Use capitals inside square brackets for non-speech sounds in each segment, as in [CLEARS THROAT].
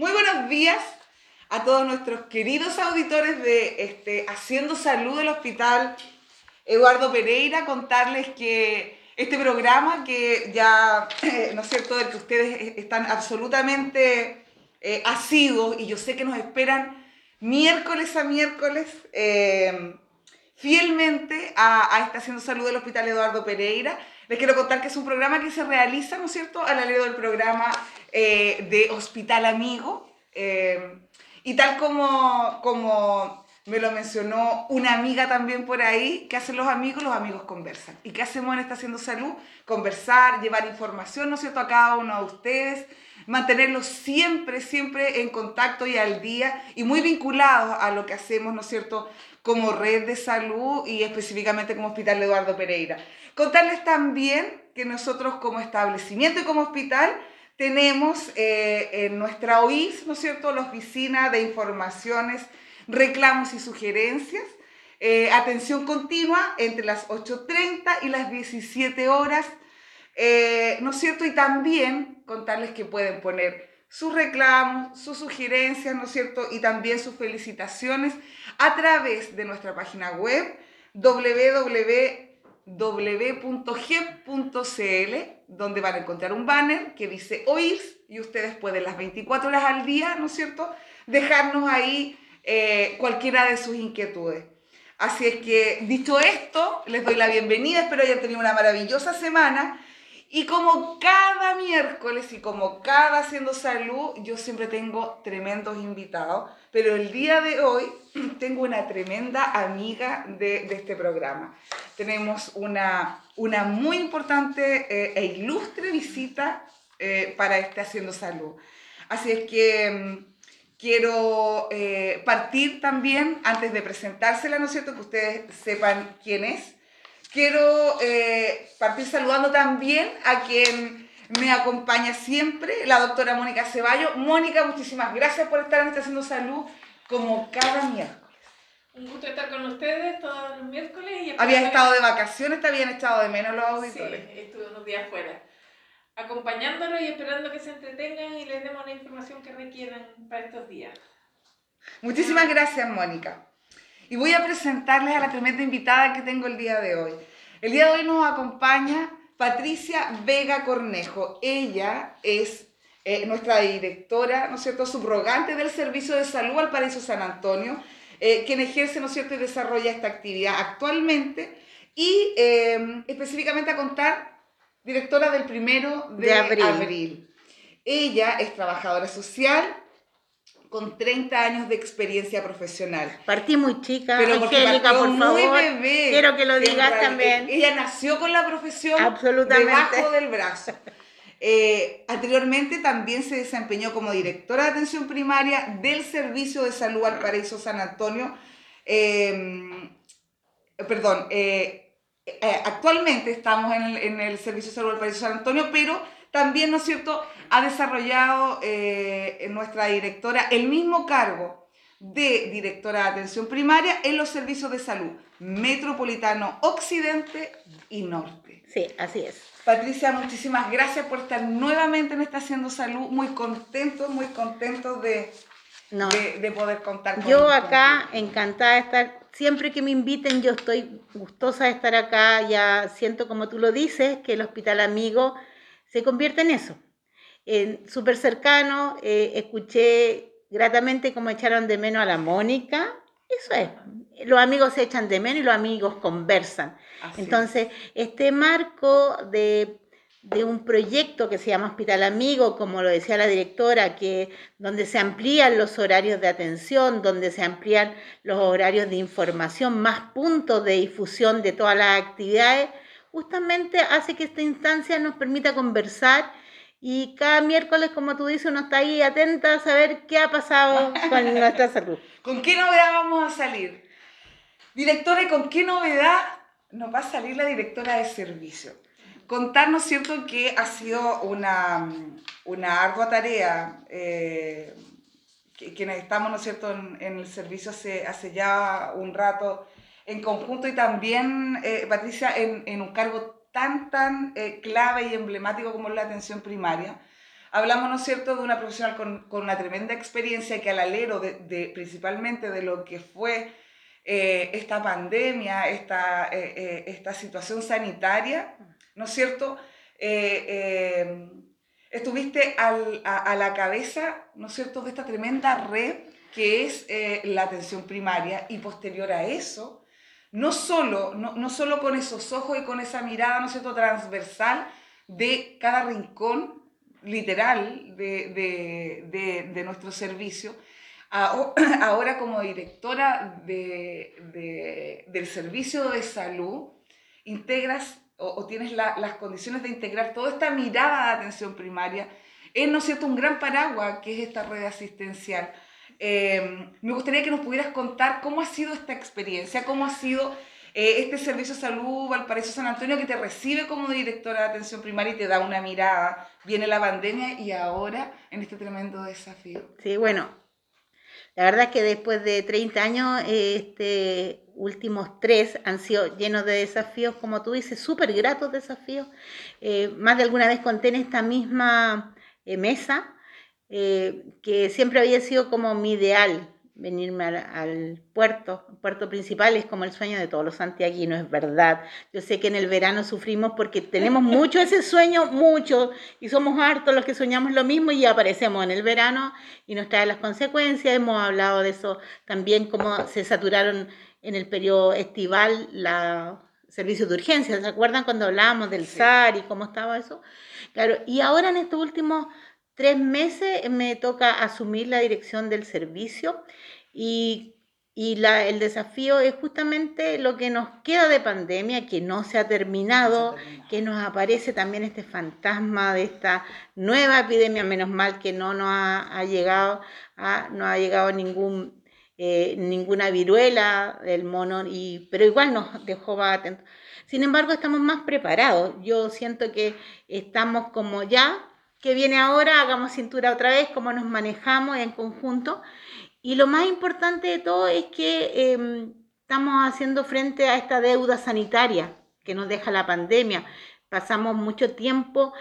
Muy buenos días a todos nuestros queridos auditores de este, Haciendo Salud del Hospital Eduardo Pereira. Contarles que este programa, que ya, ¿no es cierto?, del que ustedes están absolutamente eh, asiduos y yo sé que nos esperan miércoles a miércoles. Eh, fielmente a, a esta Haciendo Salud del Hospital Eduardo Pereira. Les quiero contar que es un programa que se realiza, ¿no es cierto?, al alero del programa eh, de Hospital Amigo. Eh, y tal como, como me lo mencionó una amiga también por ahí, ¿qué hacen los amigos? Los amigos conversan. ¿Y qué hacemos en esta Haciendo Salud? Conversar, llevar información, ¿no es cierto?, a cada uno de ustedes, mantenerlos siempre, siempre en contacto y al día y muy vinculados a lo que hacemos, ¿no es cierto?, como red de salud y específicamente como Hospital Eduardo Pereira. Contarles también que nosotros como establecimiento y como hospital tenemos eh, en nuestra OIS, ¿no es cierto?, la oficina de informaciones, reclamos y sugerencias, eh, atención continua entre las 8.30 y las 17 horas, eh, ¿no es cierto? Y también contarles que pueden poner sus reclamos, sus sugerencias, ¿no es cierto? Y también sus felicitaciones a través de nuestra página web www.gep.cl, donde van a encontrar un banner que dice OIRS y ustedes pueden las 24 horas al día, ¿no es cierto?, dejarnos ahí eh, cualquiera de sus inquietudes. Así es que, dicho esto, les doy la bienvenida, espero hayan tenido una maravillosa semana y como cada miércoles y como cada Haciendo Salud, yo siempre tengo tremendos invitados, pero el día de hoy [CLEARS THROAT] tengo una tremenda amiga de, de este programa. Tenemos una, una muy importante eh, e ilustre visita eh, para este Haciendo Salud. Así es que mm, quiero eh, partir también, antes de presentársela, ¿no es cierto?, que ustedes sepan quién es. Quiero eh, partir saludando también a quien me acompaña siempre, la doctora Mónica Ceballo. Mónica, muchísimas gracias por estar en esta Haciendo Salud como cada miércoles. Un gusto estar con ustedes todos los miércoles. Y Habías estado de vacaciones, te habían estado de menos los auditores. Sí, estuve unos días fuera. Acompañándolos y esperando que se entretengan y les demos la información que requieran para estos días. Muchísimas gracias, Mónica. Y voy a presentarles a la tremenda invitada que tengo el día de hoy. El día de hoy nos acompaña Patricia Vega Cornejo. Ella es eh, nuestra directora, ¿no es cierto?, subrogante del Servicio de Salud al Paraíso San Antonio, eh, quien ejerce, ¿no es cierto?, y desarrolla esta actividad actualmente y eh, específicamente a contar directora del primero de, De abril. abril. Ella es trabajadora social con 30 años de experiencia profesional. Partí muy chica, Pero Angélica, por muy favor. bebé. Quiero que lo digas también. Ella nació con la profesión Absolutamente. debajo del brazo. Eh, anteriormente también se desempeñó como directora de atención primaria del Servicio de Salud al Paraíso San Antonio. Eh, perdón, eh, eh, actualmente estamos en el, en el Servicio de Salud al Paraíso San Antonio, pero también, ¿no es cierto?, ha desarrollado eh, nuestra directora el mismo cargo de directora de atención primaria en los servicios de salud metropolitano occidente y norte. Sí, así es. Patricia, muchísimas gracias por estar nuevamente en esta Haciendo Salud. Muy contentos, muy contentos de, No, de, de poder contar con yo acá encantada de estar, siempre que me inviten yo estoy gustosa de estar acá, ya siento como tú lo dices, que el Hospital Amigo se convierte en eso, en súper cercano, eh, escuché gratamente cómo echaron de menos a la Mónica, eso es, los amigos se echan de menos y los amigos conversan. Así. Entonces, este marco de, de un proyecto que se llama Hospital Amigo, como lo decía la directora, que donde se amplían los horarios de atención, donde se amplían los horarios de información, más puntos de difusión de todas las actividades, justamente hace que esta instancia nos permita conversar y cada miércoles, como tú dices, uno está ahí atenta a saber qué ha pasado con [LAUGHS] nuestra salud. ¿Con qué novedad vamos a salir? Directora, ¿y con qué novedad nos va a salir la directora de servicio? Contarnos, ¿cierto?, que ha sido una, una ardua tarea, eh, que, quienes estamos, ¿no es cierto?, en, en el servicio hace, hace ya un rato en conjunto y también, eh, Patricia, en, en un cargo tan, tan eh, clave y emblemático como es la atención primaria. Hablamos, ¿no es cierto?, de una profesional con, con una tremenda experiencia que al alero de, de principalmente de lo que fue eh, esta pandemia, esta, eh, eh, esta situación sanitaria, ¿no es cierto? estuviste al, a, a, la cabeza, ¿no es cierto?, de esta tremenda red que es la atención primaria y posterior a eso, no solo, no, no solo con esos ojos y con esa mirada, ¿no cierto?, transversal de cada rincón literal de, de, de, nuestro servicio, [CLEARS THROAT] ahora como directora de, del servicio de salud, integras o, tienes las condiciones de integrar toda esta mirada de atención primaria en, ¿no es cierto?, un gran paraguas que es esta red asistencial. Em, me gustaría que nos pudieras contar cómo ha sido esta experiencia, cómo ha sido eh, este servicio de salud Valparaíso San Antonio que te recibe como directora de atención primaria y te da una mirada. Viene la pandemia y ahora en este tremendo desafío. Sí, bueno, la verdad es que después de 30 años, este últimos tres han sido llenos de desafíos, como tú dices, súper gratos desafíos. Eh, más de alguna vez conté en esta misma eh, mesa eh, que siempre había sido como mi ideal, venirme al, puerto. El puerto principal es como el sueño de todos los santiaguinos, es verdad. Yo sé que en el verano sufrimos porque tenemos mucho ese sueño, mucho, y somos hartos los que soñamos lo mismo y aparecemos en el verano y nos trae las consecuencias. Hemos hablado de eso también, cómo se saturaron en el periodo estival los servicios de urgencia. ¿Se acuerdan cuando hablábamos del SAR y cómo estaba eso? Claro, y ahora en estos últimos tres meses me toca asumir la dirección del servicio y, y la, el desafío es justamente lo que nos queda de pandemia, que no se ha terminado, que nos aparece también este fantasma de esta nueva epidemia, menos mal que no nos ha, ha llegado, a, no ha llegado ningún, eh, ninguna viruela del mono, y, pero igual nos dejó atentos. Sin embargo, estamos más preparados. Yo siento que estamos como ya que viene ahora, hagamos cintura otra vez, cómo nos manejamos en conjunto. Y lo más importante de todo es que eh, estamos haciendo frente a esta deuda sanitaria que nos deja la pandemia. Pasamos mucho tiempo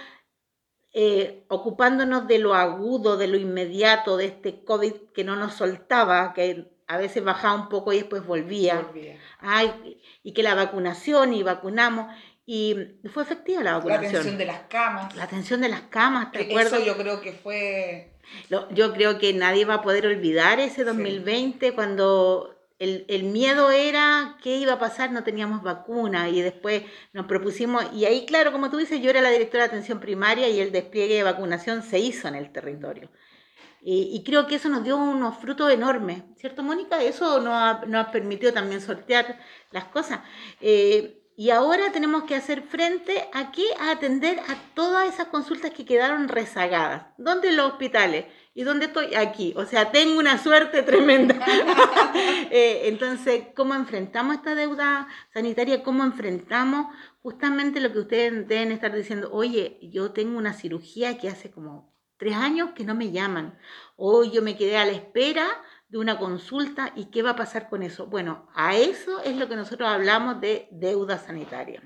eh, ocupándonos de lo agudo, de lo inmediato, de este COVID que no nos soltaba, que a veces bajaba un poco y después volvía. volvía. Ay, y que la vacunación y vacunamos. Y fue efectiva la vacunación. La atención de las camas. La atención de las camas, ¿te acuerdas? Eso yo creo que fue... Yo creo que nadie va a poder olvidar ese 2020 sí. cuando el, el, miedo era qué iba a pasar, no teníamos vacuna y después nos propusimos, y ahí claro, como tú dices, yo era la directora de atención primaria y el despliegue de vacunación se hizo en el territorio. Y, y creo que eso nos dio unos frutos enormes, ¿cierto Mónica? Eso nos ha, nos ha permitido también sortear las cosas. Eh, y ahora tenemos que hacer frente aquí a atender a todas esas consultas que quedaron rezagadas. ¿Dónde los hospitales? ¿Y dónde estoy? Aquí. O sea, tengo una suerte [LAUGHS] tremenda. [LAUGHS] eh, entonces, ¿cómo enfrentamos esta deuda sanitaria? ¿Cómo enfrentamos justamente lo que ustedes deben estar diciendo? Oye, yo tengo una cirugía que hace como tres años que no me llaman. O yo me quedé a la espera de una consulta y qué va a pasar con eso. Bueno, a eso es lo que nosotros hablamos de deuda sanitaria.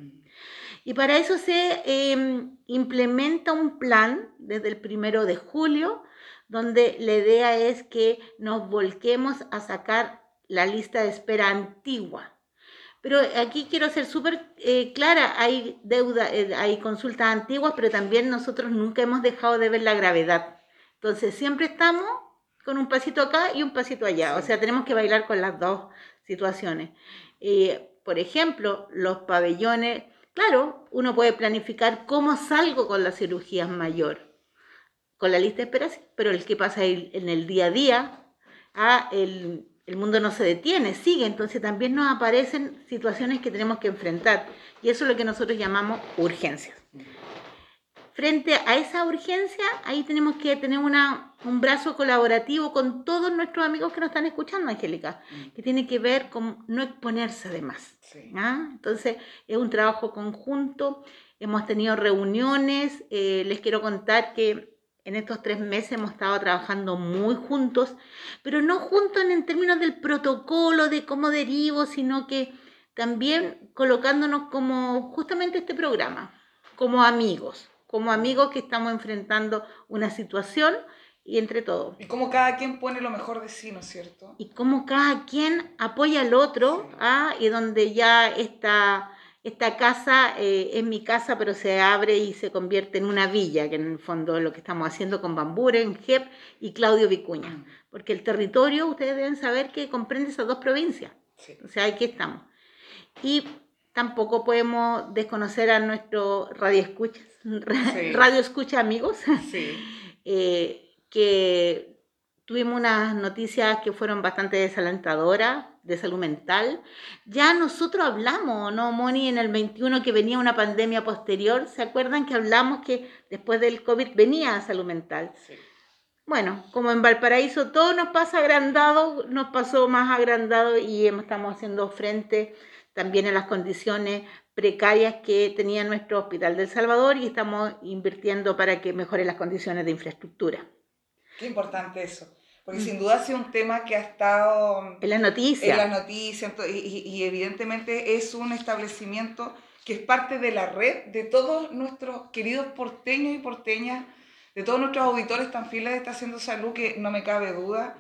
Y para eso se eh, implementa un plan desde el primero de julio, donde la idea es que nos volquemos a sacar la lista de espera antigua. Pero aquí quiero ser súper eh, clara, hay deuda, eh, hay consultas antiguas, pero también nosotros nunca hemos dejado de ver la gravedad. Entonces siempre estamos con un pasito acá y un pasito allá. O sea, tenemos que bailar con las dos situaciones. Eh, por ejemplo, los pabellones, claro, uno puede planificar cómo salgo con la cirugía mayor, con la lista de espera, pero el que pasa en el día a día, ah, el, el mundo no se detiene, sigue, entonces también nos aparecen situaciones que tenemos que enfrentar. Y eso es lo que nosotros llamamos urgencias frente a esa urgencia, ahí tenemos que tener una, un brazo colaborativo con todos nuestros amigos que nos están escuchando, Angélica, mm. que tiene que ver con no exponerse de más. Sí. ¿ah? Entonces, es un trabajo conjunto, hemos tenido reuniones, eh, les quiero contar que en estos tres meses hemos estado trabajando muy juntos, pero no juntos en, en términos del protocolo, de cómo derivo, sino que también colocándonos como justamente este programa, como amigos como amigos que estamos enfrentando una situación y entre todos. Y como cada quien pone lo mejor de sí, ¿no es cierto? Y como cada quien apoya al otro, Sí. ¿ah? y donde ya esta, esta casa eh, es mi casa, pero se abre y se convierte en una villa, que en el fondo es lo que estamos haciendo con Bamburen, JEP y Claudio Vicuña. Mm, Porque el territorio, ustedes deben saber que comprende esas dos provincias. Sí. O sea, aquí estamos. Y tampoco podemos desconocer a nuestro radio escucha, Sí. radio escucha amigos, Sí. [LAUGHS] eh, que tuvimos unas noticias que fueron bastante desalentadoras de salud mental. Ya nosotros hablamos, ¿no, Moni? En el 21 que venía una pandemia posterior, ¿se acuerdan que hablamos que después del COVID venía salud mental? sí. Bueno, como en Valparaíso todo nos pasa agrandado, nos pasó más agrandado y estamos haciendo frente también a las condiciones precarias que tenía nuestro Hospital del Salvador y estamos invirtiendo para que mejore las condiciones de infraestructura. Qué importante eso. Porque Mm. sin duda ha sido un tema que ha estado En las en noticias, las noticias y, y- evidentemente es un establecimiento que es parte de la red de todos nuestros queridos porteños y porteñas, de todos nuestros auditores tan fieles de Está Haciendo Salud, que no me cabe duda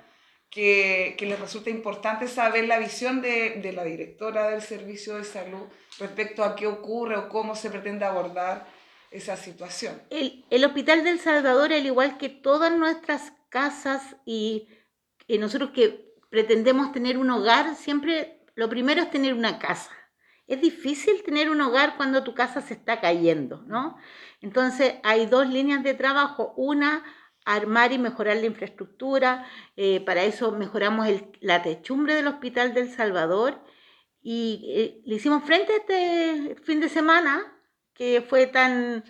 que, que les resulta importante saber la visión de, de la directora del servicio de salud respecto a qué ocurre o cómo se pretende abordar esa situación. el, el Hospital del Salvador, al igual que todas nuestras casas y, y nosotros que pretendemos tener un hogar, siempre lo primero es tener una casa. Es difícil tener un hogar cuando tu casa se está cayendo, ¿no? Entonces hay dos líneas de trabajo. Una, armar y mejorar la infraestructura. eh, para eso mejoramos el- la techumbre del Hospital del Salvador y eh, le hicimos frente a este fin de semana que fue tan,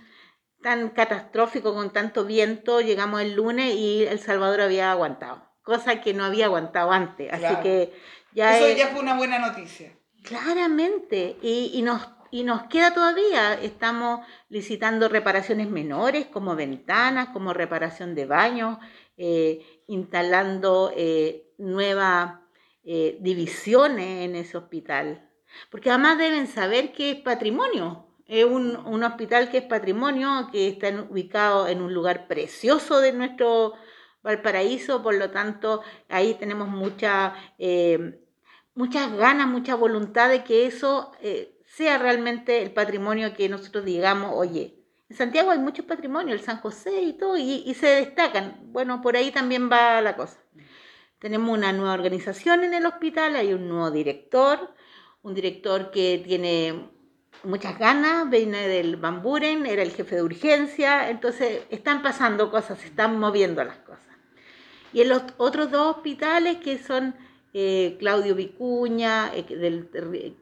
tan catastrófico con tanto viento. Llegamos el lunes y El Salvador había aguantado, cosa que no había aguantado antes. Así Claro. que ya Eso es- ya fue una buena noticia. Claramente, y, y nos, y nos queda todavía, estamos licitando reparaciones menores como ventanas, como reparación de baños, eh, instalando eh, nuevas eh, divisiones en ese hospital, porque además deben saber que es patrimonio, es un, un hospital que es patrimonio, que está ubicado en un lugar precioso de nuestro Valparaíso, por lo tanto ahí tenemos mucha... muchas ganas, mucha voluntad de que eso sea realmente el patrimonio que nosotros digamos, oye, en Santiago hay muchos patrimonios, el San José y todo, y, se destacan. Bueno, por ahí también va la cosa. Tenemos una nueva organización en el hospital, hay un nuevo director, un director que tiene muchas ganas, viene del Bamburen, era el jefe de urgencia, entonces están pasando cosas, están moviendo las cosas. Y en los otros dos hospitales que son eh, Claudio Vicuña, eh, que del-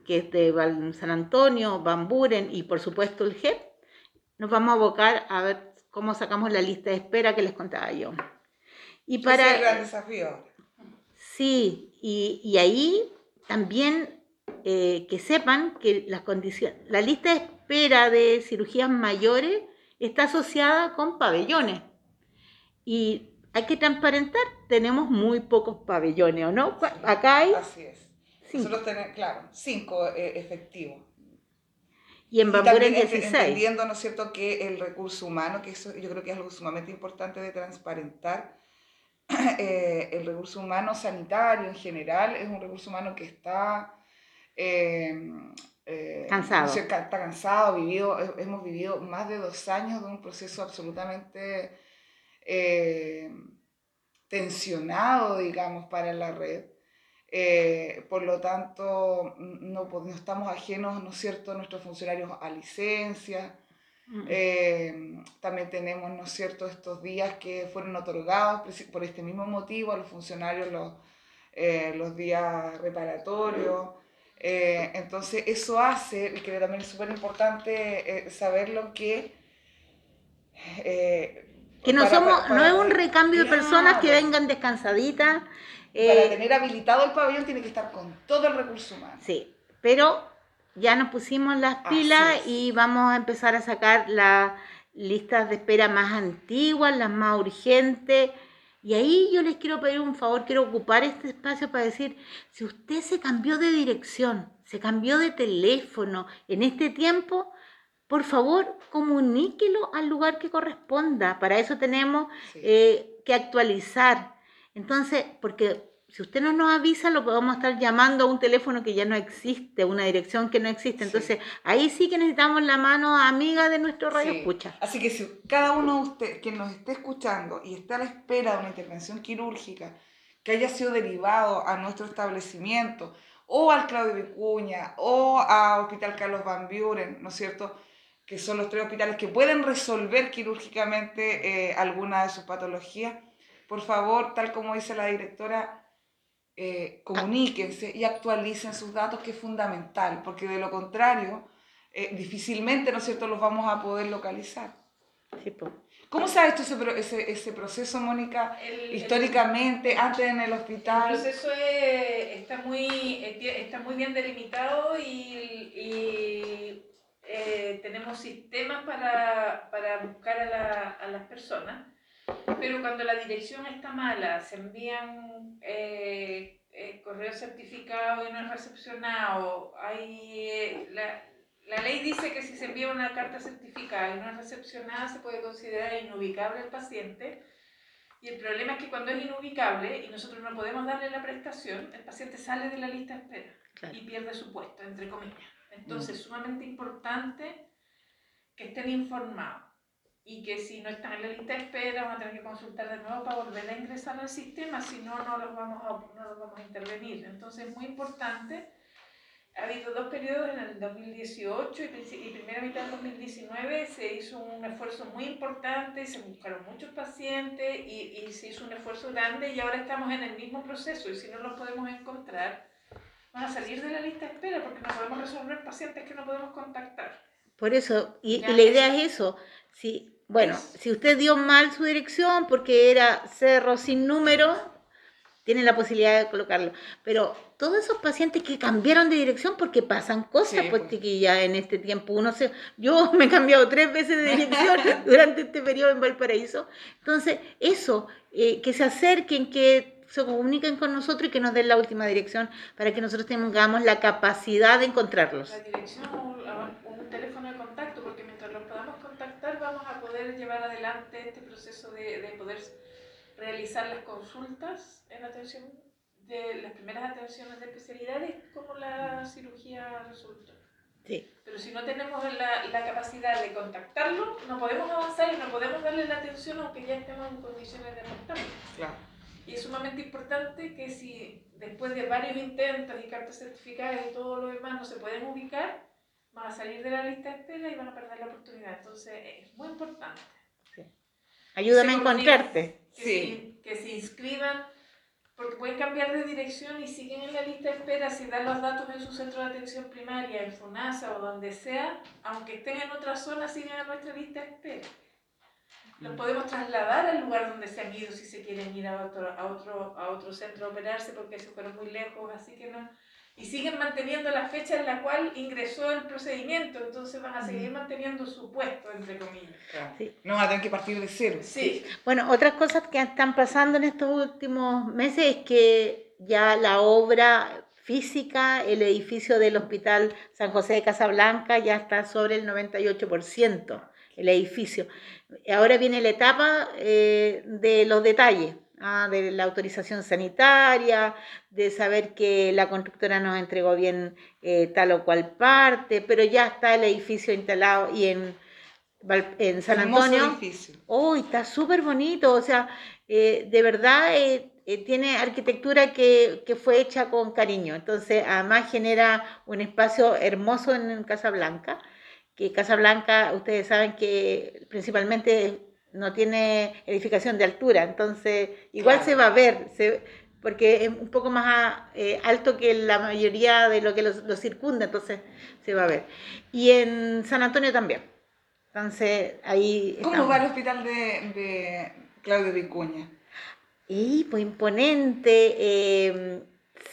que es de San Antonio, Bamburen y por supuesto el JEP, nos vamos a abocar a ver cómo sacamos la lista de espera que les contaba yo. Y Ese es el gran para, desafío. sí, y, y ahí también eh, que sepan que las condiciones, la lista de espera de cirugías mayores está asociada con pabellones. Y hay que transparentar, tenemos muy pocos pabellones, ¿o no? Acá hay Así es. cinco. Nosotros tenemos, claro, cinco eh, efectivos. y en también ent- 16. entendiendo, ¿no es cierto?, que el recurso humano, que eso yo creo que es algo sumamente importante de transparentar, [CLEARS THROAT] eh, el recurso humano sanitario en general es un recurso humano que está... eh, eh, Cansado. está cansado, vivido, he- hemos vivido más de dos años de un proceso absolutamente eh, tensionado, digamos, para la red. Eh, por lo tanto, no, no estamos ajenos, ¿no es cierto?, nuestros funcionarios a licencia. Mm. Eh, también tenemos, ¿no es cierto?, estos días que fueron otorgados por este mismo motivo a los funcionarios los, eh, los días reparatorios. Entonces, eso hace, y que también es súper importante saberlo, que... eh, Que no para- somos, para- no es un recambio de personas que vengan descansaditas. Para eh, tener habilitado el pabellón tiene que estar con todo el recurso humano. Sí, pero ya nos pusimos las pilas y vamos a empezar a sacar las listas de espera más antiguas, las más urgentes. Y ahí yo les quiero pedir un favor, quiero ocupar este espacio para decir, si usted se cambió de dirección, se cambió de teléfono en este tiempo, por favor, comuníquelo al lugar que corresponda. Para eso tenemos Sí. eh, que actualizar. Entonces, porque si usted no nos avisa, lo podemos estar llamando a un teléfono que ya no existe, una dirección que no existe. Sí. Entonces, ahí sí que necesitamos la mano amiga de nuestro radio Sí. escucha. Así que si cada uno de ustedes que nos esté escuchando y está a la espera de una intervención quirúrgica que haya sido derivado a nuestro establecimiento o al Claudio Vicuña o a Hospital Carlos Van Buren, ¿no es cierto? Que son los tres hospitales que pueden resolver quirúrgicamente eh, alguna de sus patologías. Por favor, tal como dice la directora, eh, comuníquense y actualicen sus datos, que es fundamental, porque de lo contrario, eh, difícilmente, ¿no es cierto?, los vamos a poder localizar. Sí. ¿Cómo se ha hecho ese, ese, ese proceso, Mónica, El- el- históricamente, antes en el El hospital? proceso es- está, muy, eh, está muy bien delimitado y, y, eh, tenemos sistemas para, para buscar a, la- a las personas, pero cuando la dirección está mala, se envían eh, eh, correos certificados y no es recepcionado, hay, eh, la, la ley dice que si se envía una carta certificada y no es recepcionada se puede considerar inubicable el paciente. Y el problema es que cuando es inubicable y nosotros no podemos darle la prestación, el paciente sale de la lista de espera Claro. y pierde su puesto, entre comillas. Entonces, es sumamente importante que estén informados y que si no están en la lista de espera van a tener que consultar de nuevo para volver a ingresar al sistema, si no, no los vamos a, no los vamos a intervenir. Entonces, es muy importante. Ha habido dos periodos en el 2018 y, princi- y primera mitad del 2019 se hizo un esfuerzo muy importante, se buscaron muchos pacientes y, y se hizo un esfuerzo grande y ahora estamos en el mismo proceso y si no los podemos encontrar van a salir de la lista de espera porque no podemos resolver pacientes que no podemos contactar. Por eso, y, y la idea es eso. Si, bueno, si usted dio mal su dirección porque era cerro sin número, tiene la posibilidad de colocarlo. Pero todos esos pacientes que cambiaron de dirección porque pasan cosas, Sí, pues pues. chiquilla, en este tiempo. Uno se, yo [LAUGHS] me he cambiado tres veces de dirección [LAUGHS] durante este periodo en Valparaíso. Entonces, eso, eh, que se acerquen, que se comuniquen con nosotros y que nos den la última dirección para que nosotros tengamos la capacidad de encontrarlos. La dirección o un, teléfono de contacto porque mientras los podamos contactar vamos a poder llevar adelante este proceso de, de poder realizar las consultas en atención de las primeras atenciones de especialidades como la cirugía resulta. Sí. Pero si no tenemos la, la capacidad de contactarlo, no podemos avanzar y no podemos darle la atención aunque ya estemos en condiciones de aceptarlo. Claro. Y es sumamente importante que si después de varios intentos y cartas certificadas y todo lo demás no se pueden ubicar, van a salir de la lista de espera y van a perder la oportunidad. Entonces es muy importante Ayúdame a encontrarte. que, Sí. se, que se inscriban, porque pueden cambiar de dirección y siguen en la lista de espera si dan los datos en su centro de atención primaria, en FUNASA o donde sea, aunque estén en otra zona, siguen en nuestra lista de espera. Los podemos trasladar al lugar donde se han ido si se quieren ir a otro, a otro, a otro centro a operarse porque se fueron muy lejos, así que no. Y siguen manteniendo la fecha en la cual ingresó el procedimiento, entonces van a seguir manteniendo su puesto, entre comillas. Sí. No van a tener que partir de cero. Sí, Bueno, otras cosas que están pasando en estos últimos meses es que ya la obra física, el edificio del Hospital San José de Casablanca ya está sobre el 98%, el edificio. Ahora viene la etapa eh, de los detalles, ah, de la autorización sanitaria, de saber que la constructora nos entregó bien eh, tal o cual parte, pero ya está el edificio instalado y en, San Hermoso Antonio. edificio. Uy, está súper bonito, o sea, eh, de verdad eh, tiene arquitectura que, que fue hecha con cariño, entonces además genera un espacio hermoso en Casablanca, que Casablanca, ustedes saben que principalmente no tiene edificación de altura, entonces igual Claro. se va a ver, se- porque es un poco más eh, alto que la mayoría de lo que los, los circunda, entonces se va a ver. Y en San Antonio también. Entonces ahí... ¿Cómo estamos. va el hospital de, de Claudio Vicuña? Y pues imponente, eh,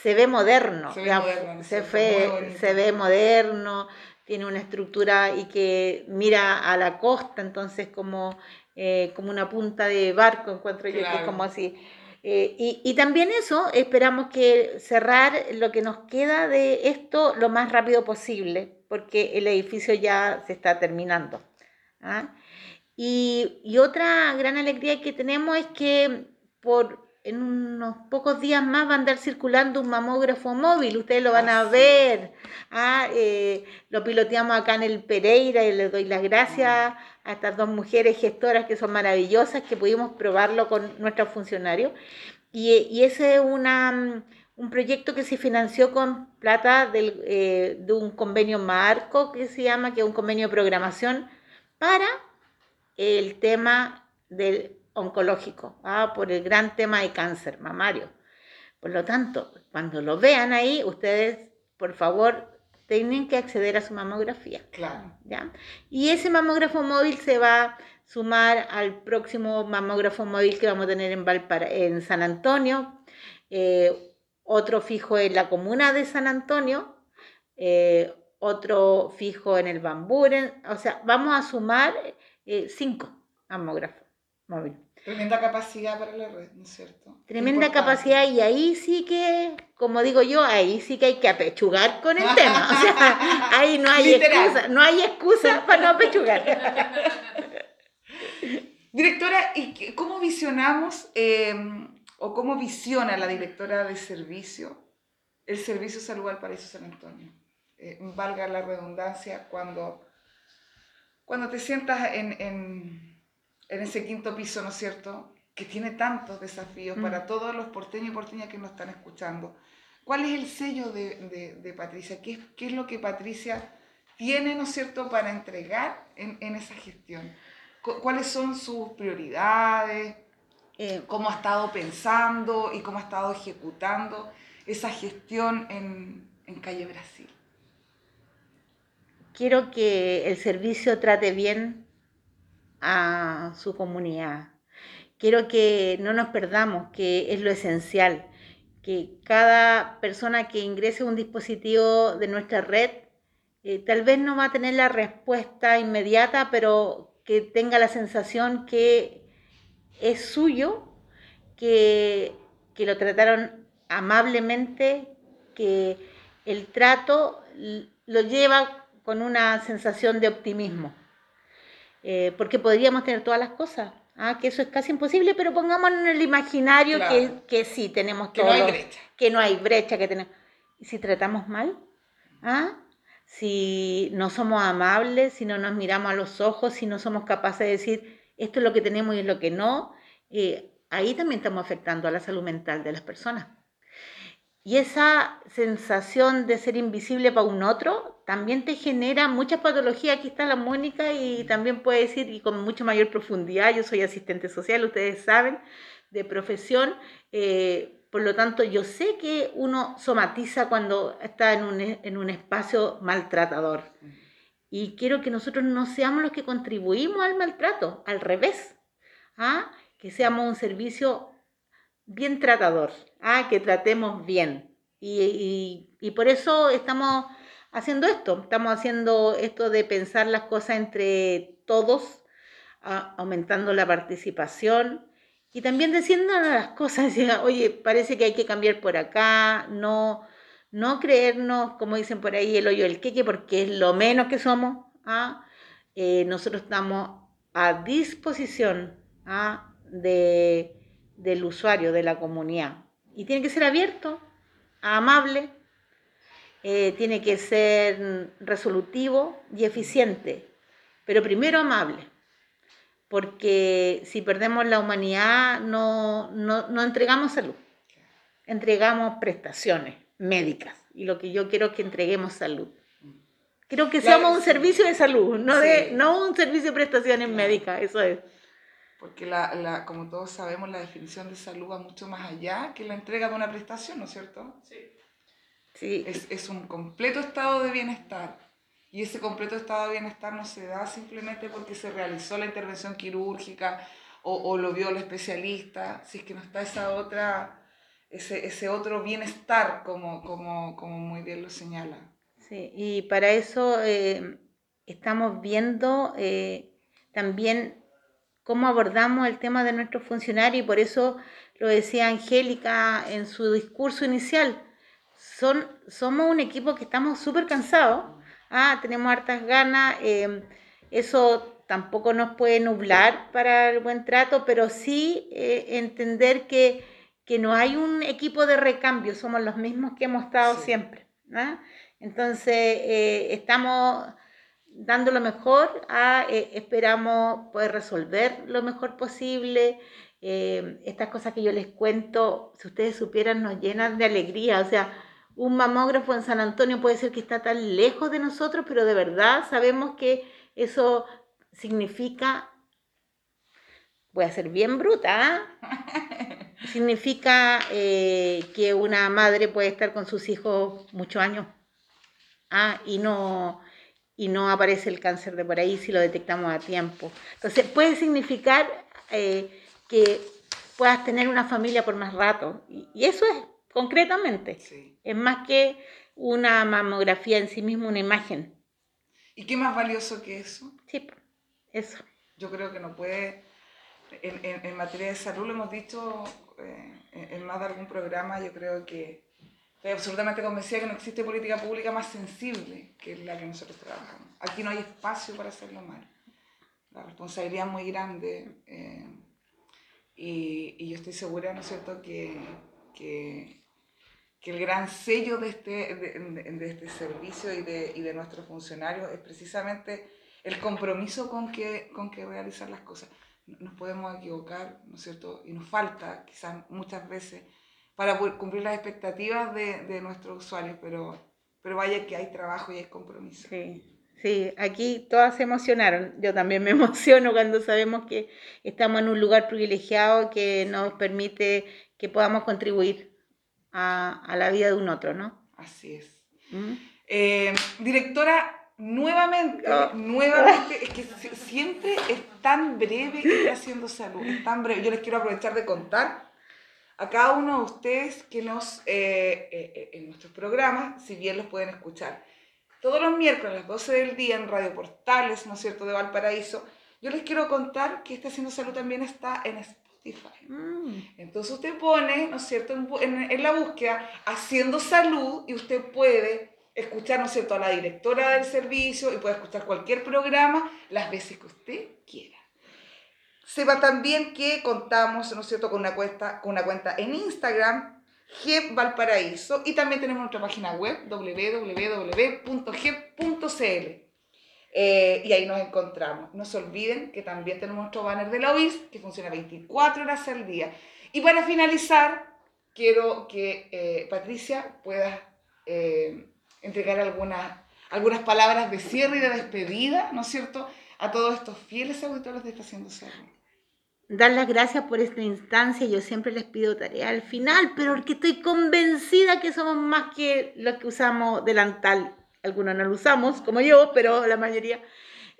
se ve moderno, Se ve ya, moderno, ¿no es se, bonito. se ve moderno, tiene una estructura y que mira a la costa, entonces como, eh, como una punta de barco, encuentro yo que es Claro. como así. Eh, y, y también eso, esperamos que cerrar lo que nos queda de esto lo más rápido posible, porque el edificio ya se está terminando. ¿ah? Y, y, otra gran alegría que tenemos es que por en unos pocos días más va a andar circulando un mamógrafo móvil, ustedes lo van a ver. Ah, eh, lo piloteamos acá en el Pereira y les doy las gracias a estas dos mujeres gestoras que son maravillosas, que pudimos probarlo con nuestros funcionarios. Y, y ese es una, un proyecto que se financió con plata del, eh, de un convenio marco que se llama, que es un convenio de programación para el tema del oncológico, ah, por el gran tema de cáncer mamario. Por lo tanto, cuando lo vean ahí, ustedes, por favor, tienen que acceder a su mamografía. Claro. ¿ya? Y ese mamógrafo móvil se va a sumar al próximo mamógrafo móvil que vamos a tener en, Valpara en San Antonio, eh, otro fijo en la comuna de San Antonio, eh, otro fijo en el Bamburen, o sea, vamos a sumar eh, cinco mamógrafos Tremenda capacidad para la red, ¿no es cierto? Tremenda Importante. capacidad y ahí sí que, como digo yo, ahí sí que hay que apechugar con el tema. O sea, [LAUGHS] ahí no hay Literal. excusa, no hay excusa [LAUGHS] para no apechugar. Directora, ¿y cómo visionamos eh, o cómo visiona la directora de servicio el servicio salud al Paraíso San Antonio? Eh, valga la redundancia, cuando, cuando te sientas en, en en ese quinto piso, ¿no es cierto? Que tiene tantos desafíos mm. para todos los porteños y porteñas que nos están escuchando. ¿Cuál es el sello de, de, de Patricia? ¿Qué es, ¿Qué es, lo que Patricia tiene, ¿no es cierto?, para entregar en, en esa gestión. ¿Cuáles son sus prioridades? Eh, ¿Cómo ha estado pensando y cómo ha estado ejecutando esa gestión en, en Calle Brasil? Quiero que el servicio trate bien a su comunidad. Quiero que no nos perdamos, que es lo esencial, que cada persona que ingrese un dispositivo de nuestra red eh, tal vez no va a tener la respuesta inmediata, pero que tenga la sensación que es suyo, que, que lo trataron amablemente, que el trato lo lleva con una sensación de optimismo. Eh, porque podríamos tener todas las cosas. ¿ah? Que eso es casi imposible, pero pongámonos en el imaginario claro. que, que, sí tenemos todo. Que no hay brecha. Que no hay brecha, que tenemos. ¿Y si tratamos mal? ¿Ah? Si no somos amables, si no nos miramos a los ojos, si no somos capaces de decir esto es lo que tenemos y es lo que no, eh, ahí también estamos afectando a la salud mental de las personas. Y esa sensación de ser invisible para un otro también te genera muchas patologías. Aquí está la Mónica y también puede decir, y con mucha mayor profundidad, yo soy asistente social, ustedes saben, de profesión. Eh, por lo tanto, yo sé que uno somatiza cuando está en un, en un espacio maltratador. Y quiero que nosotros no seamos los que contribuimos al maltrato, al revés. ¿ah? Que seamos un servicio bien tratador, ah, que tratemos bien. Y, y, por eso estamos haciendo esto, estamos haciendo esto de pensar las cosas entre todos, aumentando la participación y también diciendo las cosas, [LAUGHS] oye, parece que hay que cambiar por acá, no, no creernos, como dicen por ahí, el hoyo del queque, porque es lo menos que somos. ¿ah? Eh, nosotros estamos a disposición ¿ah? de del usuario, de la comunidad. Y tiene que ser abierto, amable, eh, tiene que ser resolutivo y eficiente, pero primero amable, porque si perdemos la humanidad no, no, no entregamos salud, entregamos prestaciones médicas y lo que yo quiero es que entreguemos salud. Quiero que seamos un servicio de salud, no, de, no un servicio de prestaciones médicas, eso es porque la, la, como todos sabemos, la definición de salud va mucho más allá que la entrega de una prestación, ¿no es cierto? Sí. sí. Es, es, un completo estado de bienestar. Y ese completo estado de bienestar no se da simplemente porque se realizó la intervención quirúrgica o, o lo vio el especialista, si es que no está esa otra, ese, ese otro bienestar, como, como, como muy bien lo señala. Sí, y para eso eh, estamos viendo eh, también cómo abordamos el tema de nuestros funcionarios y por eso lo decía Angélica en su discurso inicial. Son, somos un equipo que estamos súper cansados ah, tenemos hartas ganas, em, eso tampoco nos puede nublar para el buen trato, pero sí eh, entender que, que, no hay un equipo de recambio, somos los mismos que hemos estado siempre. Entonces, eh, estamos dando lo mejor, a, eh, esperamos poder resolver lo mejor posible. estas cosas que yo les cuento, si ustedes supieran, nos llenan de alegría. O sea, un mamógrafo en San Antonio puede ser que está tan lejos de nosotros, pero de verdad sabemos que eso significa, voy a ser bien bruta, ¿ah? [LAUGHS] significa eh, que una madre puede estar con sus hijos muchos años ¿ah? y, no, y no aparece el cáncer de por ahí si lo detectamos a tiempo. Entonces puede significar eh, que puedas tener una familia por más rato y, eso es concretamente, es más que una mamografía en sí misma, una imagen. ¿Y qué más valioso que eso? Sí, eso. Yo creo que no puede, en, en, materia de salud lo hemos dicho eh, en más de algún programa, yo creo que estoy absolutamente convencida que no existe política pública más sensible que la que nosotros trabajamos. Aquí no hay espacio para hacerlo mal. La responsabilidad es muy grande eh, y, y, yo estoy segura, ¿no es cierto?, que, que, que el gran sello de este, de, de este servicio y de, y de nuestros funcionarios es precisamente el compromiso con que, con que realizar las cosas. Nos podemos equivocar, ¿no es cierto? Y nos falta quizás muchas veces para cumplir las expectativas de, de nuestros usuarios, pero, pero vaya que hay trabajo y hay compromiso. Sí. Sí, aquí todas se emocionaron. Yo también me [LAUGHS] emociono cuando sabemos que estamos en un lugar privilegiado que nos permite que podamos contribuir a, a la vida de un otro, ¿no? Así es. ¿Mm? Eh, directora, nuevamente, nuevamente, es que siempre es tan breve ir haciendo salud, es tan breve. Yo les quiero aprovechar de contar a cada uno de ustedes que nos, eh, eh, en nuestros programas, si bien los pueden escuchar todos los miércoles a las 12 del día en Radio Portales, ¿no es cierto?, de Valparaíso, yo les quiero contar que este Haciendo Salud también está en Spotify. Mm. Entonces usted pone, ¿no es cierto?, en, en la búsqueda Haciendo Salud y usted puede escuchar, ¿no es cierto?, a la directora del servicio y puede escuchar cualquier programa las veces que usted quiera. Sepa también que contamos, ¿no es cierto?, con una cuenta, con una cuenta en Instagram, GEP Valparaíso, y también tenemos nuestra página web, www.gep.cl. Eh, y ahí nos encontramos. No se olviden que también tenemos nuestro banner de la que funciona 24 horas al día. Y para finalizar, quiero que eh, Patricia pueda eh, entregar algunas, algunas palabras de cierre y de despedida, ¿no es cierto?, a todos estos fieles auditores de Estación Cerro. Dar las gracias por esta instancia, yo siempre les pido tarea al final, pero porque estoy convencida que somos más que los que usamos delantal. Algunos no lo usamos, como yo, pero la mayoría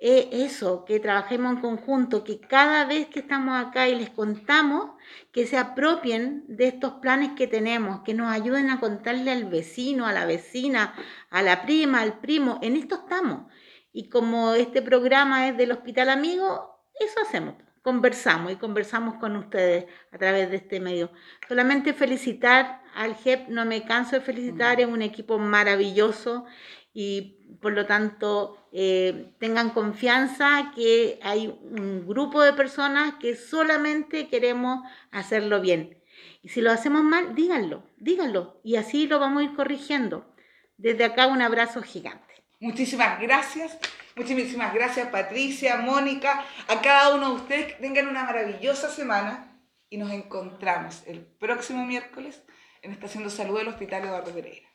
eh, eso, que trabajemos en conjunto, que cada vez que estamos acá y les contamos, que se apropien de estos planes que tenemos, que nos ayuden a contarle al vecino, a la vecina, a la prima, al primo, en esto estamos. Y como este programa es del Hospital Amigo, eso hacemos, conversamos y conversamos con ustedes a través de este medio. Solamente felicitar al JEP, no me canso de felicitar, es un equipo maravilloso y por lo tanto eh, tengan confianza que hay un grupo de personas que solamente queremos hacerlo bien. Y si lo hacemos mal, díganlo, díganlo y así lo vamos a ir corrigiendo. Desde acá un abrazo gigante. Muchísimas gracias. Muchísimas gracias Patricia, Mónica, a cada uno de ustedes que tengan una maravillosa semana y nos encontramos el próximo miércoles en Estación de Salud del Hospital Eduardo Pereira.